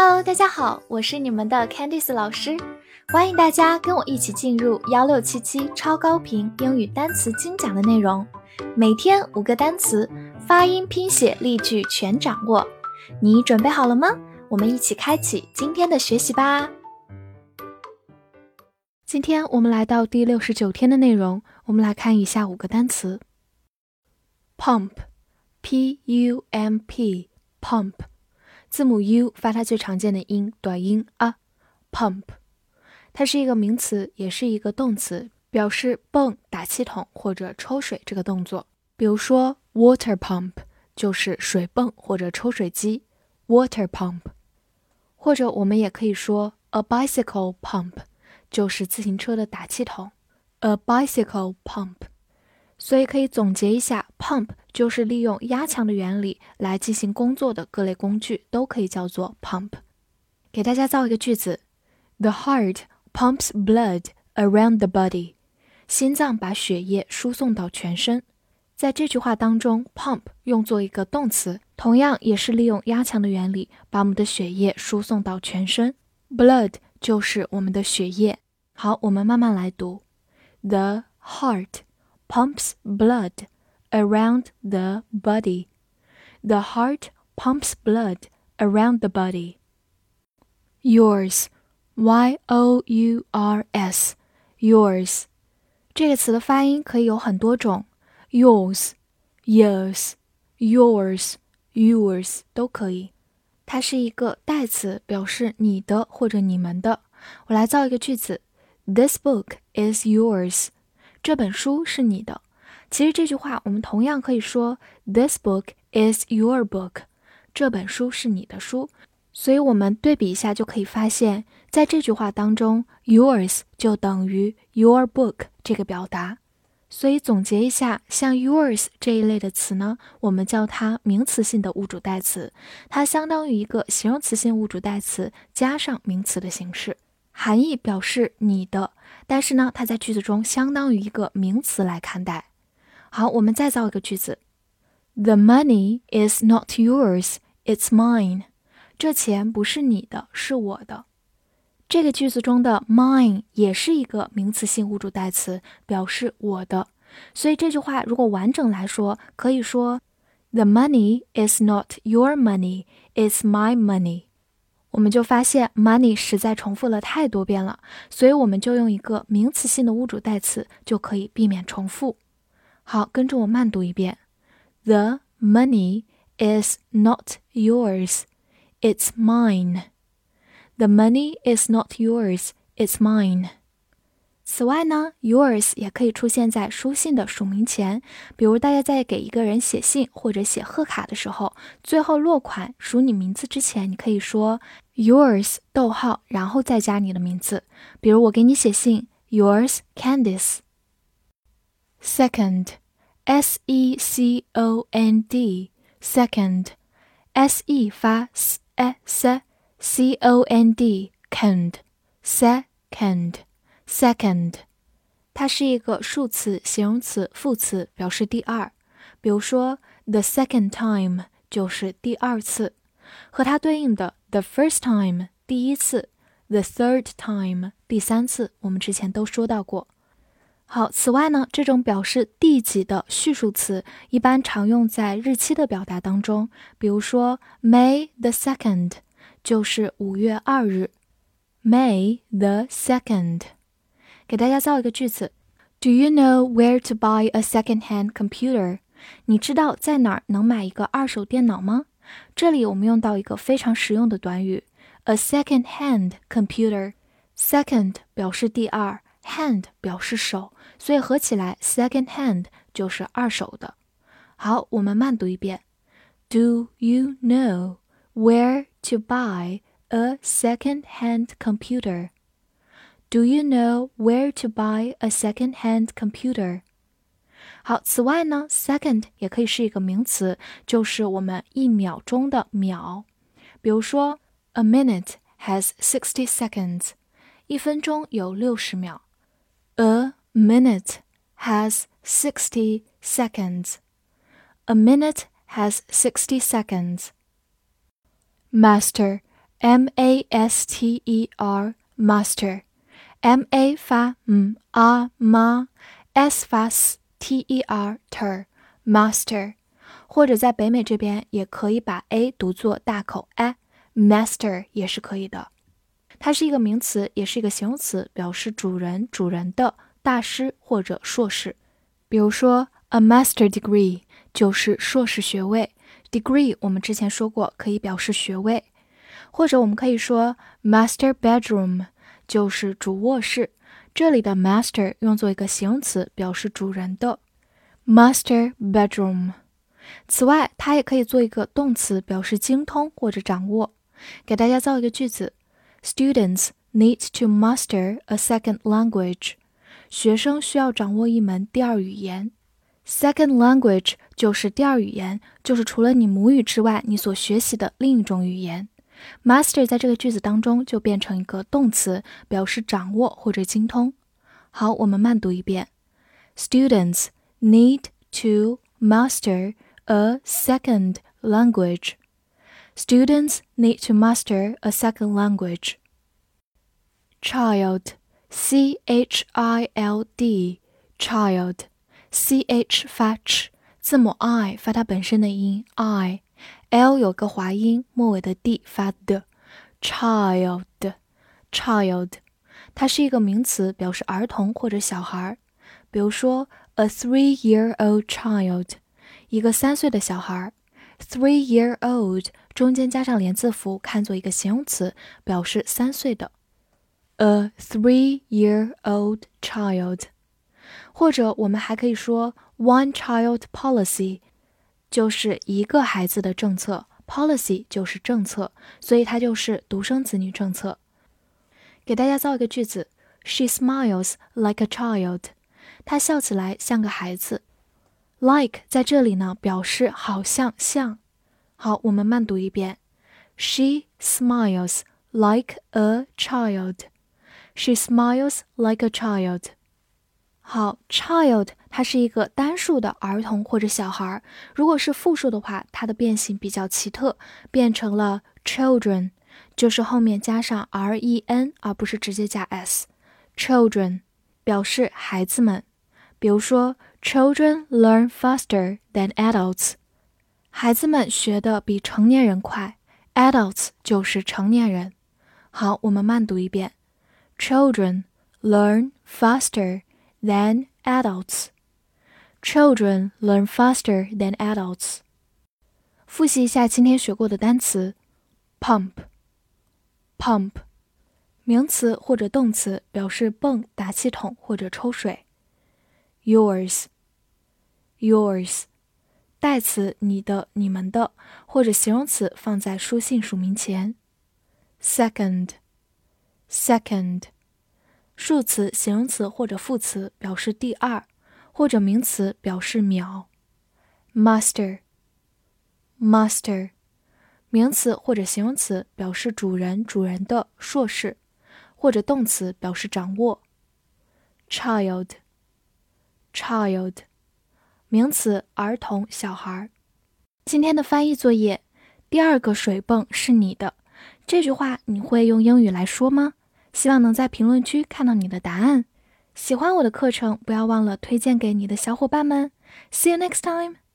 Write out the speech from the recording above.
Hello，大家好，我是你们的 Candice 老师，欢迎大家跟我一起进入幺六七七超高频英语单词精讲的内容，每天五个单词，发音、拼写、例句全掌握，你准备好了吗？我们一起开启今天的学习吧。今天我们来到第六十九天的内容，我们来看以下五个单词：pump，p u m p，pump。字母 u 发它最常见的音短音啊，pump，它是一个名词，也是一个动词，表示泵打气筒或者抽水这个动作。比如说 water pump 就是水泵或者抽水机，water pump，或者我们也可以说 a bicycle pump 就是自行车的打气筒，a bicycle pump。所以可以总结一下，pump 就是利用压强的原理来进行工作的各类工具都可以叫做 pump。给大家造一个句子：The heart pumps blood around the body。心脏把血液输送到全身。在这句话当中，pump 用作一个动词，同样也是利用压强的原理把我们的血液输送到全身。Blood 就是我们的血液。好，我们慢慢来读：The heart。pumps blood around the body. The heart pumps blood around the body. Yours, y o u r s, yours，这个词的发音可以有很多种，yours, yours, yours, yours 都可以。它是一个代词，表示你的或者你们的。我来造一个句子：This book is yours. 这本书是你的。其实这句话我们同样可以说，This book is your book。这本书是你的书。所以我们对比一下就可以发现，在这句话当中，yours 就等于 your book 这个表达。所以总结一下，像 yours 这一类的词呢，我们叫它名词性的物主代词，它相当于一个形容词性物主代词加上名词的形式。含义表示你的，但是呢，它在句子中相当于一个名词来看待。好，我们再造一个句子：The money is not yours, it's mine。这钱不是你的，是我的。这个句子中的 mine 也是一个名词性物主代词，表示我的。所以这句话如果完整来说，可以说：The money is not your money, it's my money。我们就发现 money 实在重复了太多遍了，所以我们就用一个名词性的物主代词就可以避免重复。好，跟着我慢读一遍：The money is not yours, it's mine. The money is not yours, it's mine. 此外呢，yours 也可以出现在书信的署名前，比如大家在给一个人写信或者写贺卡的时候，最后落款署你名字之前，你可以说 yours 逗号，然后再加你的名字。比如我给你写信，yours Candice。Second，s e c o n d，second，s e 发 s e c o n d，second，second。Second，它是一个数词、形容词、副词，表示第二。比如说，the second time 就是第二次，和它对应的 the first time 第一次，the third time 第三次，我们之前都说到过。好，此外呢，这种表示第几的序数词一般常用在日期的表达当中。比如说，May the second 就是五月二日，May the second。给大家造一个句子：Do you know where to buy a second-hand computer？你知道在哪儿能买一个二手电脑吗？这里我们用到一个非常实用的短语：a second-hand computer。Second 表示第二，hand 表示手，所以合起来 second-hand 就是二手的。好，我们慢读一遍：Do you know where to buy a second-hand computer？Do you know where to buy a second-hand computer？好，此外呢，second 也可以是一个名词，就是我们一秒钟的秒。比如说，a minute has sixty seconds，一分钟有六十秒。A minute has sixty seconds. A minute has sixty seconds. Master M a s t e r master，m a 发嗯啊 ma，s 发 s t e r ter master，或者在北美这边也可以把 a 读作大口 a，master 也是可以的。它是一个名词，也是一个形容词，表示主人、主人的大师或者硕士。比如说，a master degree 就是硕士学位。degree 我们之前说过，可以表示学位。或者我们可以说 master bedroom 就是主卧室，这里的 master 用作一个形容词，表示主人的 master bedroom。此外，它也可以做一个动词，表示精通或者掌握。给大家造一个句子：Students need to master a second language。学生需要掌握一门第二语言。Second language 就是第二语言，就是除了你母语之外，你所学习的另一种语言。Master 在这个句子当中就变成一个动词，表示掌握或者精通。好，我们慢读一遍：Students need to master a second language. Students need to master a second language. Child, C H I L D, child, C H 发 ch，字母 i 发它本身的音 i。 l 有个滑音，末尾的 d 发的，child，child，它是一个名词，表示儿童或者小孩儿。比如说，a three-year-old child，一个三岁的小孩儿。three-year-old 中间加上连字符，看作一个形容词，表示三岁的。a three-year-old child，或者我们还可以说 one-child policy。就是一个孩子的政策，policy 就是政策，所以它就是独生子女政策。给大家造一个句子：She smiles like a child。她笑起来像个孩子。Like 在这里呢，表示好像像。好，我们慢读一遍：She smiles like a child。She smiles like a child。好，child 它是一个单数的儿童或者小孩。如果是复数的话，它的变形比较奇特，变成了 children，就是后面加上 r e n，而不是直接加 s。children 表示孩子们。比如说，children learn faster than adults，孩子们学的比成年人快。adults 就是成年人。好，我们慢读一遍：children learn faster。than adults. Children learn faster than adults. 复习一下今天学过的单词：pump。pump，名词或者动词，表示泵、打气筒或者抽水。yours。yours，代词你的、你们的，或者形容词放在书信署名前。second。 数词、形容词或者副词表示第二，或者名词表示秒。master，master，名词或者形容词表示主人、主人的硕士，或者动词表示掌握。child，child，名词儿童、小孩。今天的翻译作业，第二个水泵是你的，这句话你会用英语来说吗？希望能在评论区看到你的答案。喜欢我的课程，不要忘了推荐给你的小伙伴们。See you next time.